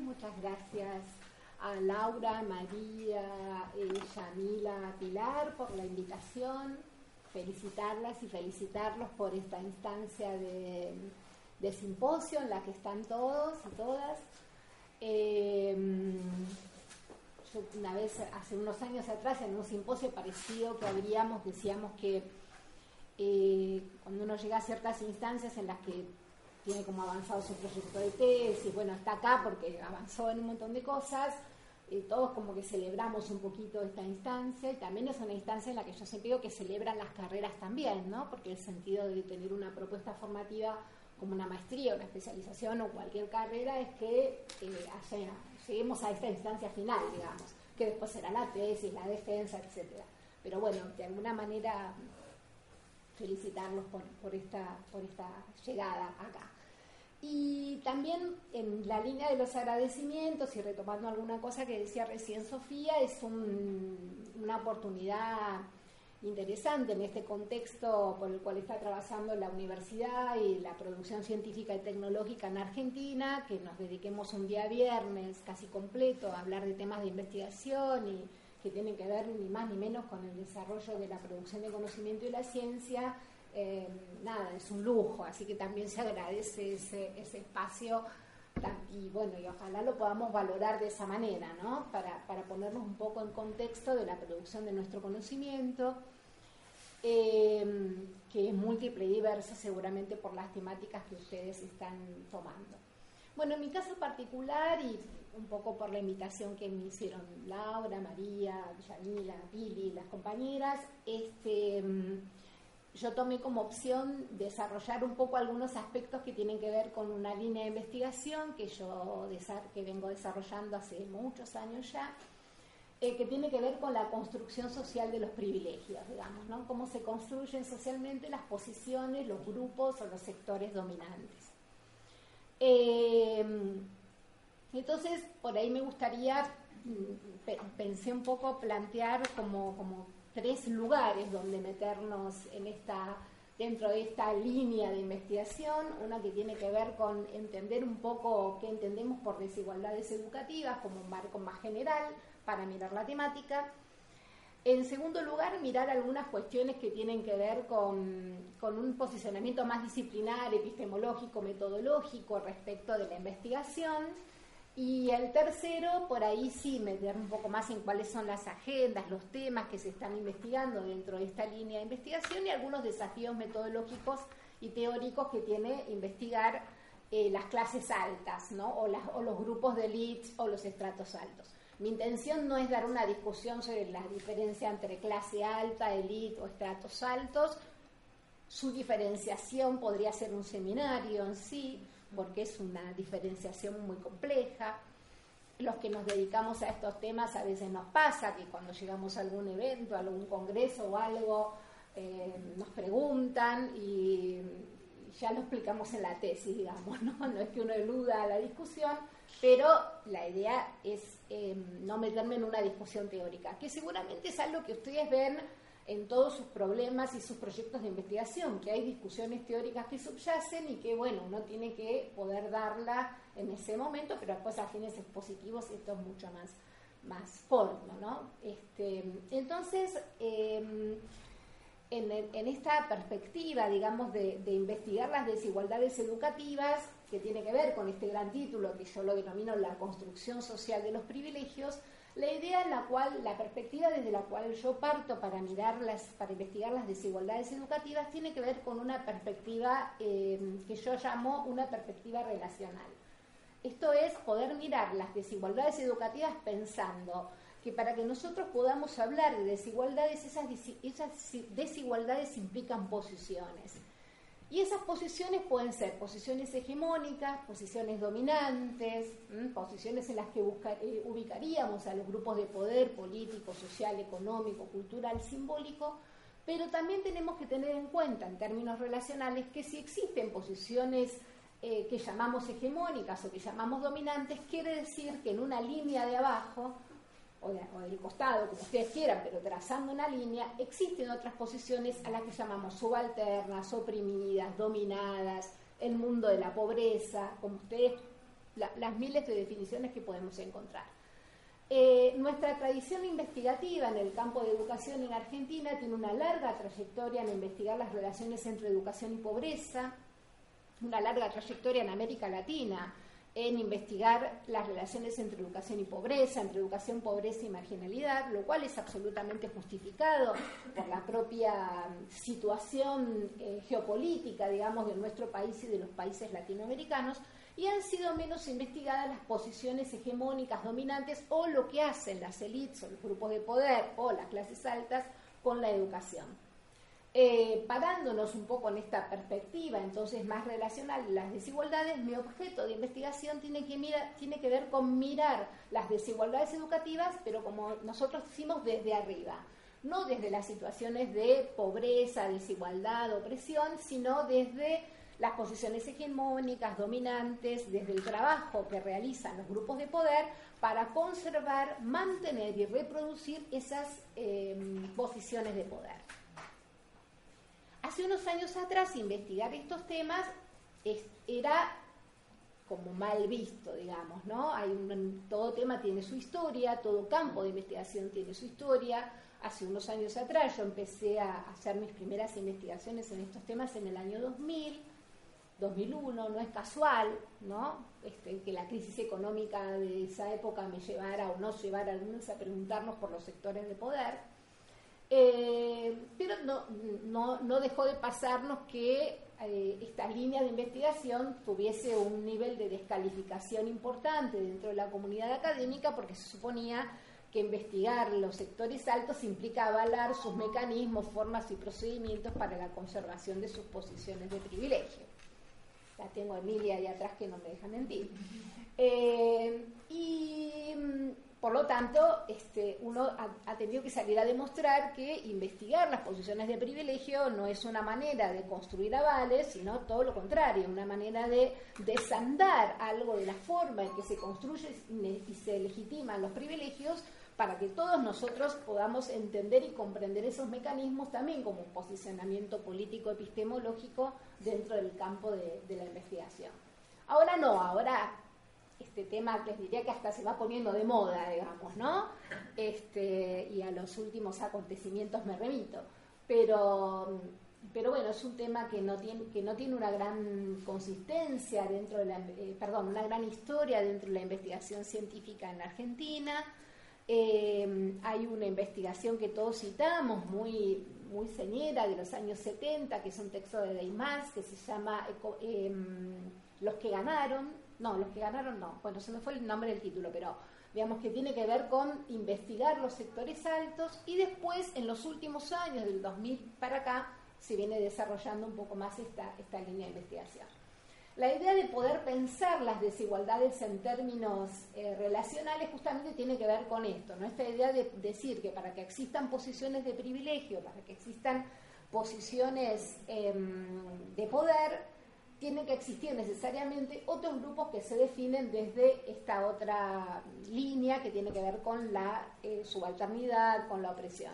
muchas gracias a Laura, María, eh, Yamila, Pilar por la invitación, felicitarlas y felicitarlos por esta instancia de, simposio en la que están todos y todas. Em, yo una vez, hace unos años atrás, en un simposio parecido que habríamos, decíamos que eh, cuando uno llega a ciertas instancias en las que tiene como avanzado su proyecto de tesis, bueno, está acá porque avanzó en un montón de cosas, eh, todos como que celebramos un poquito esta instancia y también es una instancia en la que yo siempre digo que celebran las carreras también, ¿no? Porque el sentido de tener una propuesta formativa como una maestría, una especialización o cualquier carrera es que eh, lleguemos a esta instancia final, digamos, que después será la tesis, la defensa, etcétera. Pero bueno, de alguna manera felicitarlos por esta llegada acá. Y también en la línea de los agradecimientos y retomando alguna cosa que decía recién Sofía, es una oportunidad interesante en este contexto por el cual está trabajando la universidad y la producción científica y tecnológica en Argentina, que nos dediquemos un día viernes casi completo a hablar de temas de investigación y que tienen que ver ni más ni menos con el desarrollo de la producción de conocimiento y la ciencia eh, nada, es un lujo, así que también se agradece ese, espacio y bueno, y ojalá lo podamos valorar de esa manera, ¿no? Para, ponernos un poco en contexto de la producción de nuestro conocimiento, eh, que es múltiple y diversa seguramente por las temáticas que ustedes están tomando. Bueno, en mi caso particular y un poco por la invitación que me hicieron Laura, María, Yanila, Pili, las compañeras, este yo tomé como opción desarrollar un poco algunos aspectos que tienen que ver con una línea de investigación que yo que vengo desarrollando hace muchos años ya, eh, que tiene que ver con la construcción social de los privilegios, digamos, ¿no? Cómo se construyen socialmente las posiciones, los grupos o los sectores dominantes. Eh, entonces, por ahí me gustaría, mm, pensé un poco plantear como, como tres lugares donde meternos en esta dentro de esta línea de investigación, una que tiene que ver con entender un poco qué entendemos por desigualdades educativas como un marco más general para mirar la temática. En segundo lugar, mirar algunas cuestiones que tienen que ver con, con un posicionamiento más disciplinar, epistemológico, metodológico respecto de la investigación y el tercero, por ahí sí, meter un poco más en cuáles son las agendas, los temas que se están investigando dentro de esta línea de investigación y algunos desafíos metodológicos y teóricos que tiene investigar eh, las clases altas, ¿no? O, o los grupos de elites o los estratos altos. Mi intención no es dar una discusión sobre la diferencia entre clase alta, elite o estratos altos. Su diferenciación podría ser un seminario en sí, porque es una diferenciación muy compleja. Los que nos dedicamos a estos temas a veces nos pasa que cuando llegamos a algún evento, a algún congreso o algo, eh, nos preguntan y ya lo explicamos en la tesis, digamos, ¿no? No es que uno eluda la discusión, pero la idea es eh, no meterme en una discusión teórica, que seguramente es algo que ustedes ven en todos sus problemas y sus proyectos de investigación, que hay discusiones teóricas que subyacen y que, bueno, uno tiene que poder darla en ese momento, pero después a fines expositivos esto es mucho más, más ¿no? Este, entonces, em, en, esta perspectiva, digamos, de, de, investigar las desigualdades educativas, que tiene que ver con este gran título que yo lo denomino la construcción social de los privilegios, la idea en la cual, la perspectiva desde la cual yo parto para mirarlas, para investigar las desigualdades educativas, tiene que ver con una perspectiva eh, que yo llamo una perspectiva relacional. Esto es poder mirar las desigualdades educativas pensando que para que nosotros podamos hablar de desigualdades, esas desigualdades implican posiciones. Y esas posiciones pueden ser posiciones hegemónicas, posiciones dominantes, posiciones en las que eh, ubicaríamos a los grupos de poder político, social, económico, cultural, simbólico, pero también tenemos que tener en cuenta en términos relacionales que si existen posiciones eh, que llamamos hegemónicas o que llamamos dominantes, quiere decir que en una línea de abajo o, del costado, como ustedes quieran, pero trazando una línea, existen otras posiciones a las que llamamos subalternas, oprimidas, dominadas, el mundo de la pobreza, como ustedes las miles de definiciones que podemos encontrar. Eh, nuestra tradición investigativa en el campo de educación en Argentina tiene una larga trayectoria en investigar las relaciones entre educación y pobreza, una larga trayectoria en América Latina en investigar las relaciones entre educación y pobreza, entre educación, pobreza y marginalidad, lo cual es absolutamente justificado por la propia situación eh, geopolítica, digamos, de nuestro país y de los países latinoamericanos, y han sido menos investigadas las posiciones hegemónicas dominantes o lo que hacen las élites o los grupos de poder o las clases altas con la educación. Eh, parándonos un poco en esta perspectiva, entonces más relacional, las desigualdades, mi objeto de investigación tiene que, tiene que ver con mirar las desigualdades educativas, pero como nosotros decimos desde arriba, no desde las situaciones de pobreza, desigualdad, opresión, sino desde las posiciones hegemónicas, dominantes, desde el trabajo que realizan los grupos de poder para conservar, mantener y reproducir esas em, posiciones de poder. Hace unos años atrás investigar estos temas era como mal visto, digamos, ¿no? Hay todo tema tiene su historia, todo campo de investigación tiene su historia. Hace unos años atrás yo empecé a hacer mis primeras investigaciones en estos temas en el año 2000 2001, no es casual, ¿no? Este, que la crisis económica de esa época me llevara o no llevara a a preguntarnos por los sectores de poder. Eh, pero no, no, dejó de pasarnos que eh, esta línea de investigación tuviese un nivel de descalificación importante dentro de la comunidad académica porque se suponía que investigar los sectores altos implica avalar sus mecanismos, formas y procedimientos para la conservación de sus posiciones de privilegio la tengo a Emilia ahí atrás que no me deja mentir. Eh, y por lo tanto, este, uno ha, tenido que salir a demostrar que investigar las posiciones de privilegio no es una manera de construir avales, sino todo lo contrario, una manera de desandar algo de la forma en que se construye y se legitiman los privilegios para que todos nosotros podamos entender y comprender esos mecanismos también como un posicionamiento político epistemológico dentro del campo de, la investigación. Ahora no, ahora este tema les diría que hasta se va poniendo de moda, digamos, ¿no? Este, y a los últimos acontecimientos me remito. Pero, pero bueno, es un tema que no tiene, que no tiene una gran consistencia dentro de la, eh, perdón, una gran historia dentro de la investigación científica en Argentina Em, hay una investigación que todos citamos, muy, muy señera, de los años 70, que es un texto de Deimás, que se llama em, Los que ganaron. No, los que ganaron no. Bueno, se me fue el nombre del título, pero digamos que tiene que ver con investigar los sectores altos y después, en los últimos años, del 2000 para acá, se viene desarrollando un poco más esta, esta línea de investigación. La idea de poder pensar las desigualdades en términos eh, relacionales justamente tiene que ver con esto, ¿no? Esta idea de decir que para que existan posiciones de privilegio, para que existan posiciones em, de poder, tienen que existir necesariamente otros grupos que se definen desde esta otra línea que tiene que ver con la eh, subalternidad, con la opresión.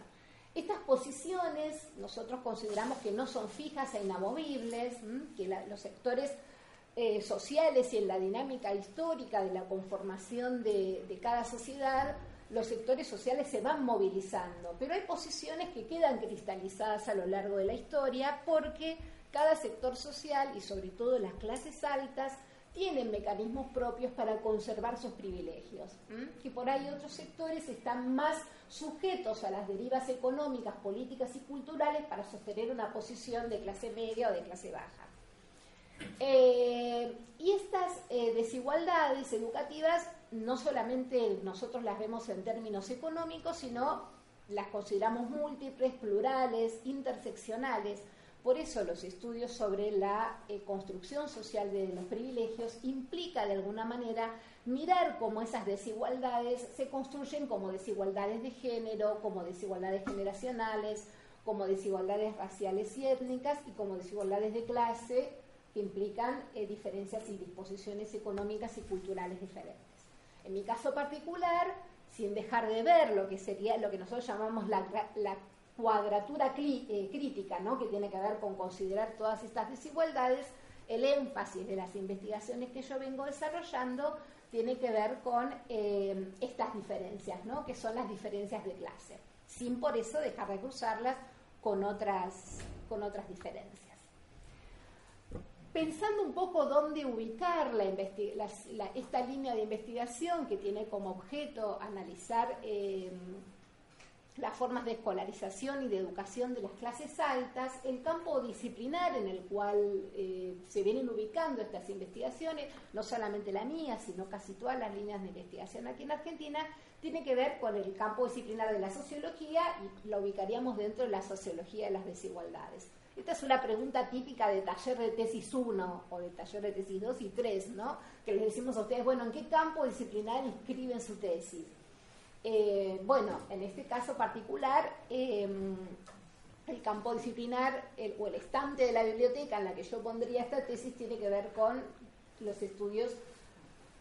Estas posiciones nosotros consideramos que no son fijas e inamovibles, que los sectores eh, sociales y en la dinámica histórica de la conformación de, cada sociedad, los sectores sociales se van movilizando, pero hay posiciones que quedan cristalizadas a lo largo de la historia porque cada sector social y sobre todo las clases altas tienen mecanismos propios para conservar sus privilegios, que por ahí otros sectores están más sujetos a las derivas económicas, políticas y culturales para sostener una posición de clase media o de clase baja. Eh, y estas eh, desigualdades educativas no solamente nosotros las vemos en términos económicos, sino las consideramos múltiples, plurales, interseccionales. Por eso los estudios sobre la eh, construcción social de los privilegios implica de alguna manera mirar cómo esas desigualdades se construyen como desigualdades de género, como desigualdades generacionales, como desigualdades raciales y étnicas y como desigualdades de clase que implican eh, diferencias y disposiciones económicas y culturales diferentes. En mi caso particular, sin dejar de ver lo que sería lo que nosotros llamamos la, cuadratura eh, crítica, ¿no? que tiene que ver con considerar todas estas desigualdades, el énfasis de las investigaciones que yo vengo desarrollando tiene que ver con eh, estas diferencias, ¿no? que son las diferencias de clase, sin por eso dejar de cruzarlas con otras, con otras diferencias. Pensando un poco dónde ubicar esta línea de investigación que tiene como objeto analizar eh, las formas de escolarización y de educación de las clases altas, el campo disciplinar en el cual eh, se vienen ubicando estas investigaciones, no solamente la mía, sino casi todas las líneas de investigación aquí en Argentina, tiene que ver con el campo disciplinar de la sociología y lo ubicaríamos dentro de la sociología de las desigualdades. Esta es una pregunta típica de taller de tesis 1 o de taller de tesis 2 y 3, ¿no? Que les decimos a ustedes, bueno, ¿en qué campo disciplinar inscriben su tesis? Eh, bueno, en este caso particular, em, el campo disciplinar o el estante de la biblioteca en la que yo pondría esta tesis tiene que ver con los estudios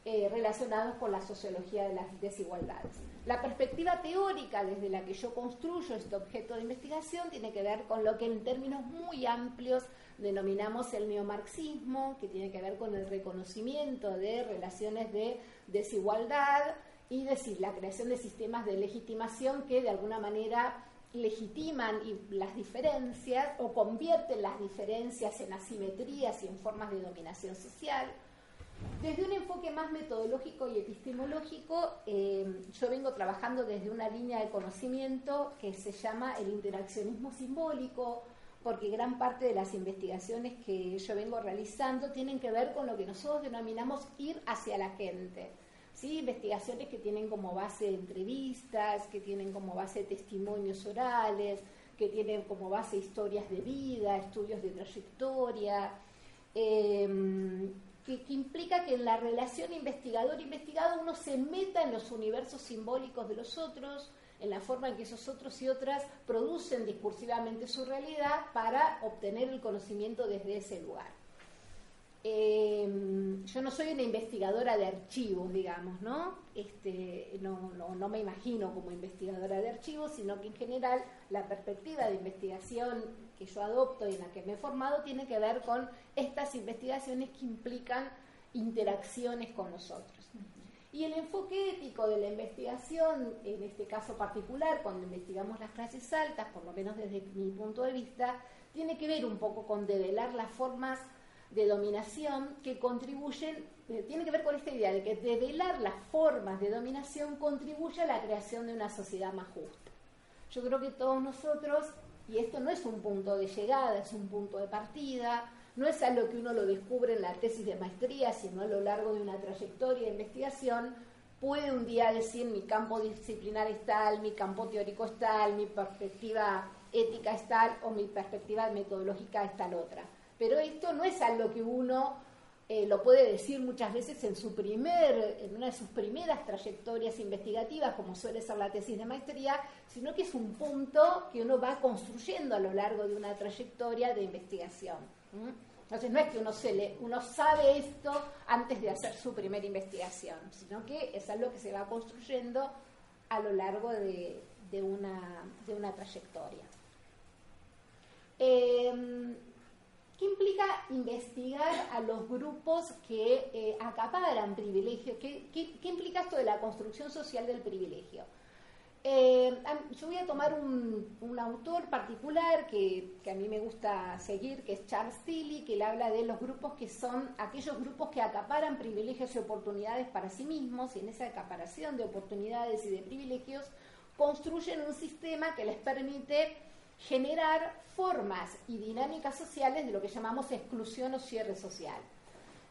eh, relacionados con la sociología de las desigualdades. La perspectiva teórica desde la que yo construyo este objeto de investigación tiene que ver con lo que en términos muy amplios denominamos el neomarxismo, que tiene que ver con el reconocimiento de relaciones de desigualdad, y decir, la creación de sistemas de legitimación que de alguna manera legitiman las diferencias o convierten las diferencias en asimetrías y en formas de dominación social. Desde un enfoque más metodológico y epistemológico, eh, yo vengo trabajando desde una línea de conocimiento que se llama el interaccionismo simbólico, porque gran parte de las investigaciones que yo vengo realizando tienen que ver con lo que nosotros denominamos ir hacia la gente ¿sí? investigaciones que tienen como base entrevistas, que tienen como base testimonios orales, que tienen como base historias de vida, estudios de trayectoria, em, que, que, implica que en la relación investigador-investigado uno se meta en los universos simbólicos de los otros, en la forma en que esos otros y otras producen discursivamente su realidad para obtener el conocimiento desde ese lugar. Eh, yo no soy una investigadora de archivos, digamos, ¿no? Este, no, no, me imagino como investigadora de archivos, sino que en general la perspectiva de investigación que yo adopto y en la que me he formado tiene que ver con estas investigaciones que implican interacciones con nosotros. Y el enfoque ético de la investigación, en este caso particular, cuando investigamos las clases altas, por lo menos desde mi punto de vista, tiene que ver un poco con develar las formas de dominación que contribuyen, eh, tiene que ver con esta idea de que develar las formas de dominación contribuye a la creación de una sociedad más justa. Yo creo que todos nosotros, y esto no es un punto de llegada, es un punto de partida, no es algo que uno lo descubre en la tesis de maestría, sino a lo largo de una trayectoria de investigación, puede un día decir mi campo disciplinar es tal, mi campo teórico es tal, mi perspectiva ética es tal o mi perspectiva metodológica es tal otra. Pero esto no es algo que uno eh, lo puede decir muchas veces en su primer, en una de sus primeras trayectorias investigativas, como suele ser la tesis de maestría, sino que es un punto que uno va construyendo a lo largo de una trayectoria de investigación. Entonces no es que uno se le, uno sabe esto antes de hacer su primera investigación, sino que es algo que se va construyendo a lo largo de, una, de una trayectoria. Eh, ¿Qué implica investigar a los grupos que eh, acaparan privilegios? ¿Qué, implica esto de la construcción social del privilegio? Eh, yo voy a tomar un, autor particular que, a mí me gusta seguir, que es Charles Tilly, que él habla de los grupos que son aquellos grupos que acaparan privilegios y oportunidades para sí mismos y en esa acaparación de oportunidades y de privilegios construyen un sistema que les permite generar formas y dinámicas sociales de lo que llamamos exclusión o cierre social.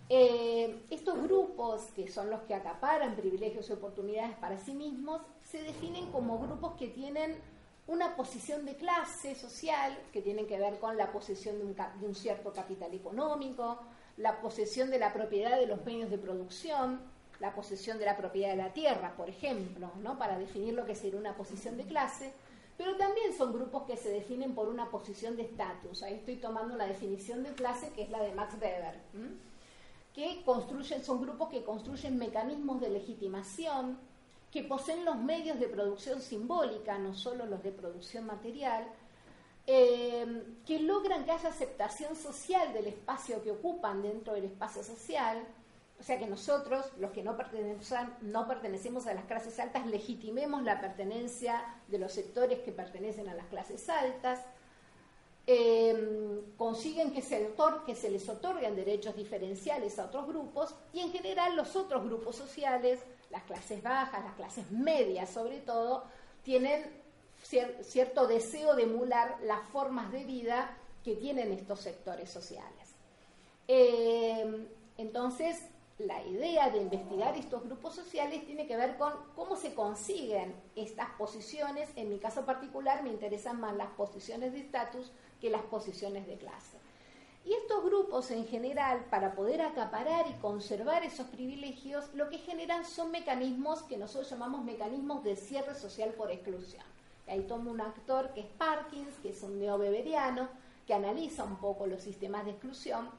Eh, estos grupos, que son los que acaparan privilegios y oportunidades para sí mismos, se definen como grupos que tienen una posición de clase social, que tienen que ver con la posesión de un, de un cierto capital económico, la posesión de la propiedad de los medios de producción, la posesión de la propiedad de la tierra, por ejemplo, ¿no? para definir lo que sería una posición de clase, pero también son grupos que se definen por una posición de estatus. Ahí estoy tomando una definición de clase que es la de Max Weber, que construyen, son grupos que construyen mecanismos de legitimación, que poseen los medios de producción simbólica, no solo los de producción material, eh, que logran que haya aceptación social del espacio que ocupan dentro del espacio social, o sea que nosotros, los que no, no pertenecemos a las clases altas, legitimemos la pertenencia de los sectores que pertenecen a las clases altas, eh, consiguen que se, les otorguen derechos diferenciales a otros grupos y en general los otros grupos sociales, las clases bajas, las clases medias sobre todo, tienen cierto deseo de emular las formas de vida que tienen estos sectores sociales. Eh, entonces, la idea de investigar estos grupos sociales tiene que ver con cómo se consiguen estas posiciones. En mi caso particular me interesan más las posiciones de estatus que las posiciones de clase. Y estos grupos en general, para poder acaparar y conservar esos privilegios, lo que generan son mecanismos que nosotros llamamos mecanismos de cierre social por exclusión. Ahí tomo un actor que es Parkins, que es un neobeberiano, que analiza un poco los sistemas de exclusión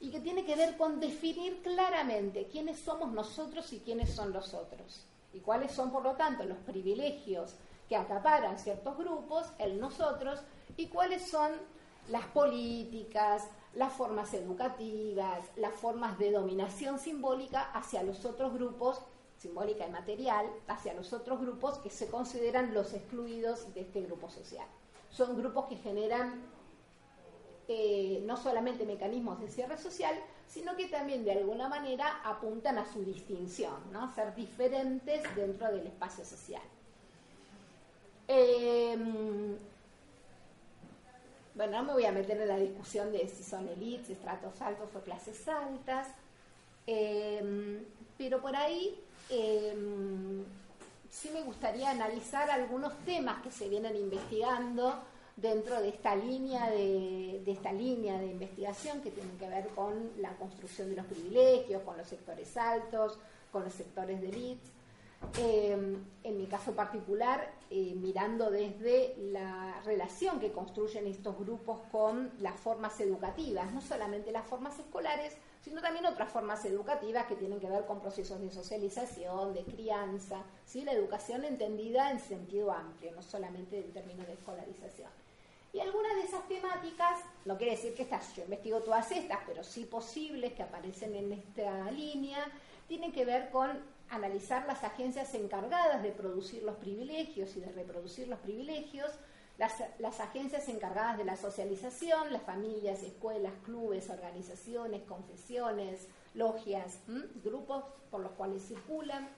y que tiene que ver con definir claramente quiénes somos nosotros y quiénes son los otros. Y cuáles son, por lo tanto, los privilegios que acaparan ciertos grupos, el nosotros, y cuáles son las políticas, las formas educativas, las formas de dominación simbólica hacia los otros grupos, simbólica y material, hacia los otros grupos que se consideran los excluidos de este grupo social. Son grupos que generan eh, no solamente mecanismos de cierre social, sino que también de alguna manera apuntan a su distinción, ¿no? ser diferentes dentro del espacio social. Em, bueno, no me voy a meter en la discusión de si son elites, estratos altos o clases altas, em, pero por ahí em, sí me gustaría analizar algunos temas que se vienen investigando dentro de esta línea de, esta línea de investigación que tiene que ver con la construcción de los privilegios, con los sectores altos, con los sectores de élite. Eh, en mi caso particular, eh, mirando desde la relación que construyen estos grupos con las formas educativas, no solamente las formas escolares, sino también otras formas educativas que tienen que ver con procesos de socialización, de crianza, ¿sí? la educación entendida en sentido amplio, no solamente en términos de escolarización. Y algunas de esas temáticas, no quiere decir que estas, yo investigo todas estas, pero sí posibles que aparecen en esta línea, tienen que ver con analizar las agencias encargadas de producir los privilegios y de reproducir los privilegios, las, agencias encargadas de la socialización, las familias, escuelas, clubes, organizaciones, confesiones, logias, grupos por los cuales circulan,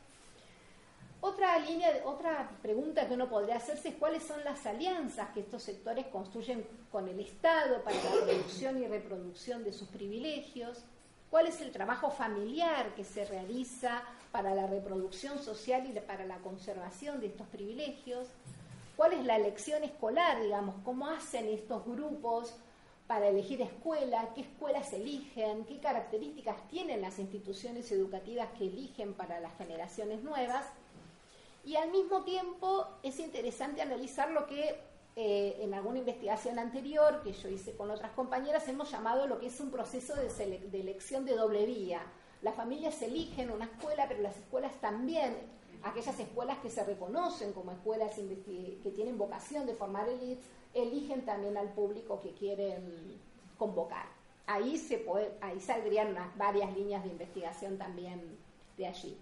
otra línea, otra pregunta que uno podría hacerse es cuáles son las alianzas que estos sectores construyen con el Estado para la producción y reproducción de sus privilegios, cuál es el trabajo familiar que se realiza para la reproducción social y para la conservación de estos privilegios, cuál es la elección escolar, digamos, cómo hacen estos grupos para elegir escuela, qué escuelas eligen, qué características tienen las instituciones educativas que eligen para las generaciones nuevas y al mismo tiempo es interesante analizar lo que eh, en alguna investigación anterior que yo hice con otras compañeras hemos llamado lo que es un proceso de, elección de doble vía. Las familias eligen una escuela, pero las escuelas también, aquellas escuelas que se reconocen como escuelas que tienen vocación de formar elites, eligen también al público que quieren convocar. Ahí, se puede, ahí saldrían varias líneas de investigación también de allí.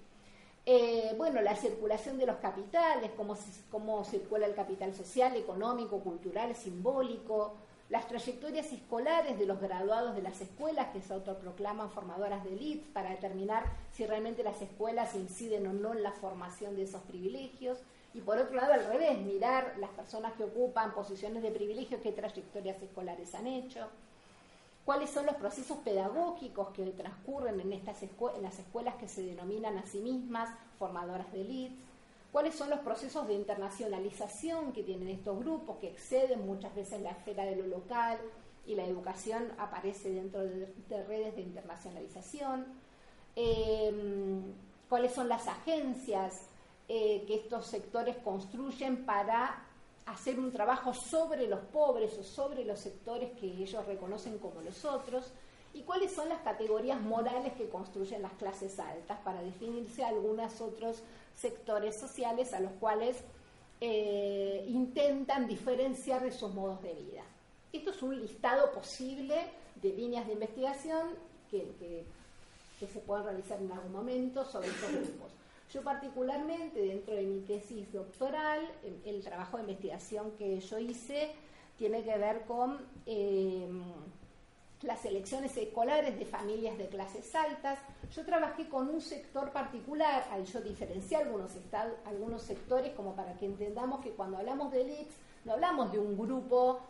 Eh, bueno, la circulación de los capitales, cómo, cómo circula el capital social, económico, cultural, simbólico, las trayectorias escolares de los graduados de las escuelas que se autoproclaman formadoras de élite para determinar si realmente las escuelas inciden o no en la formación de esos privilegios. Y por otro lado, al revés, mirar las personas que ocupan posiciones de privilegio, qué trayectorias escolares han hecho cuáles son los procesos pedagógicos que transcurren en, estas las escuelas que se denominan a sí mismas formadoras de elites, cuáles son los procesos de internacionalización que tienen estos grupos, que exceden muchas veces la esfera de lo local y la educación aparece dentro de, redes de internacionalización, em, cuáles son las agencias eh, que estos sectores construyen para hacer un trabajo sobre los pobres o sobre los sectores que ellos reconocen como los otros y cuáles son las categorías morales que construyen las clases altas para definirse algunos otros sectores sociales a los cuales eh, intentan diferenciar de sus modos de vida. Esto es un listado posible de líneas de investigación que, se pueden realizar en algún momento sobre estos grupos. Yo particularmente, dentro de mi tesis doctoral, el, trabajo de investigación que yo hice tiene que ver con eh, las elecciones escolares de familias de clases altas. Yo trabajé con un sector particular, ahí yo diferencié algunos, algunos sectores como para que entendamos que cuando hablamos de elites no hablamos de un grupo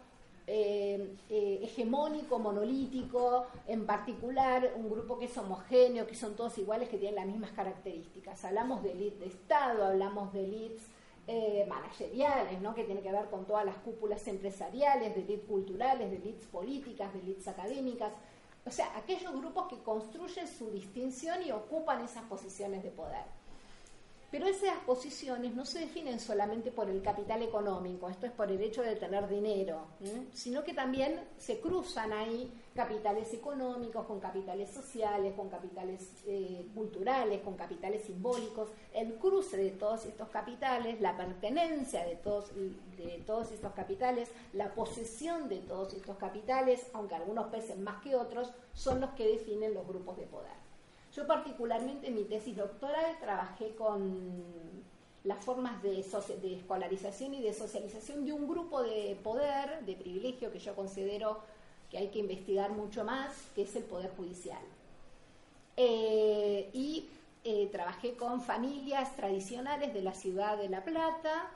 eh, eh, hegemónico, monolítico, en particular un grupo que es homogéneo, que son todos iguales, que tienen las mismas características. Hablamos de elites de Estado, hablamos de elites eh, manageriales, ¿no? que tiene que ver con todas las cúpulas empresariales, de elites culturales, de elites políticas, de elites académicas. O sea, aquellos grupos que construyen su distinción y ocupan esas posiciones de poder. Pero esas posiciones no se definen solamente por el capital económico, esto es por el hecho de tener dinero, sino que también se cruzan ahí capitales económicos con capitales sociales, con capitales eh, culturales, con capitales simbólicos. El cruce de todos estos capitales, la pertenencia de todos, de todos estos capitales, la posesión de todos estos capitales, aunque algunos pesen más que otros, son los que definen los grupos de poder. Yo particularmente en mi tesis doctoral trabajé con las formas de, escolarización y de socialización de un grupo de poder, de privilegio que yo considero que hay que investigar mucho más, que es el poder judicial. Eh, y eh, trabajé con familias tradicionales de la ciudad de La Plata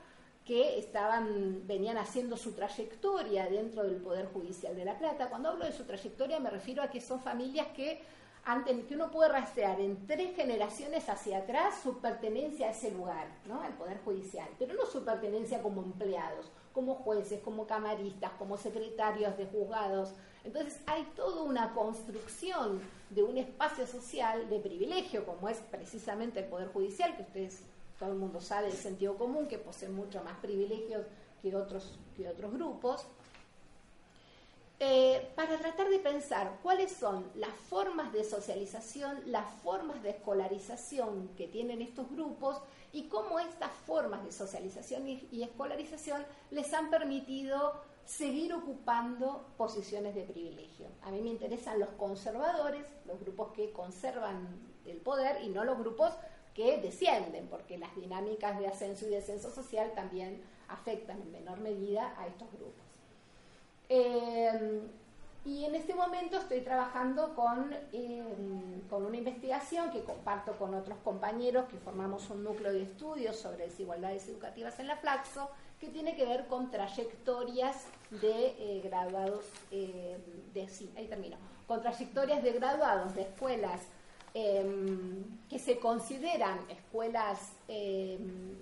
que estaban, venían haciendo su trayectoria dentro del Poder Judicial de La Plata. Cuando hablo de su trayectoria me refiero a que son familias que que uno puede rastrear en tres generaciones hacia atrás su pertenencia a ese lugar, ¿no? al Poder Judicial, pero no su pertenencia como empleados, como jueces, como camaristas, como secretarios de juzgados. Entonces hay toda una construcción de un espacio social de privilegio, como es precisamente el Poder Judicial, que ustedes, todo el mundo sabe del sentido común, que posee mucho más privilegios que otros, que otros grupos eh, para tratar de pensar cuáles son las formas de socialización, las formas de escolarización que tienen estos grupos y cómo estas formas de socialización y, escolarización les han permitido seguir ocupando posiciones de privilegio. A mí me interesan los conservadores, los grupos que conservan el poder y no los grupos que descienden, porque las dinámicas de ascenso y descenso social también afectan en menor medida a estos grupos. Eh, y en este momento estoy trabajando con, eh, con una investigación que comparto con otros compañeros que formamos un núcleo de estudios sobre desigualdades educativas en la Flaxo, que tiene que ver con trayectorias de eh, graduados, de, sí, ahí termino, con trayectorias de graduados de escuelas que se consideran escuelas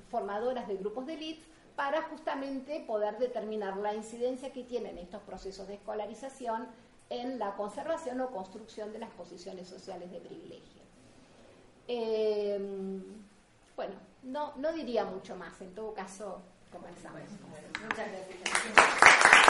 formadoras de grupos de élite para justamente poder determinar la incidencia que tienen estos procesos de escolarización en la conservación o construcción de las posiciones sociales de privilegio. Eh, bueno, no, no diría mucho más, en todo caso comenzamos. Muchas gracias.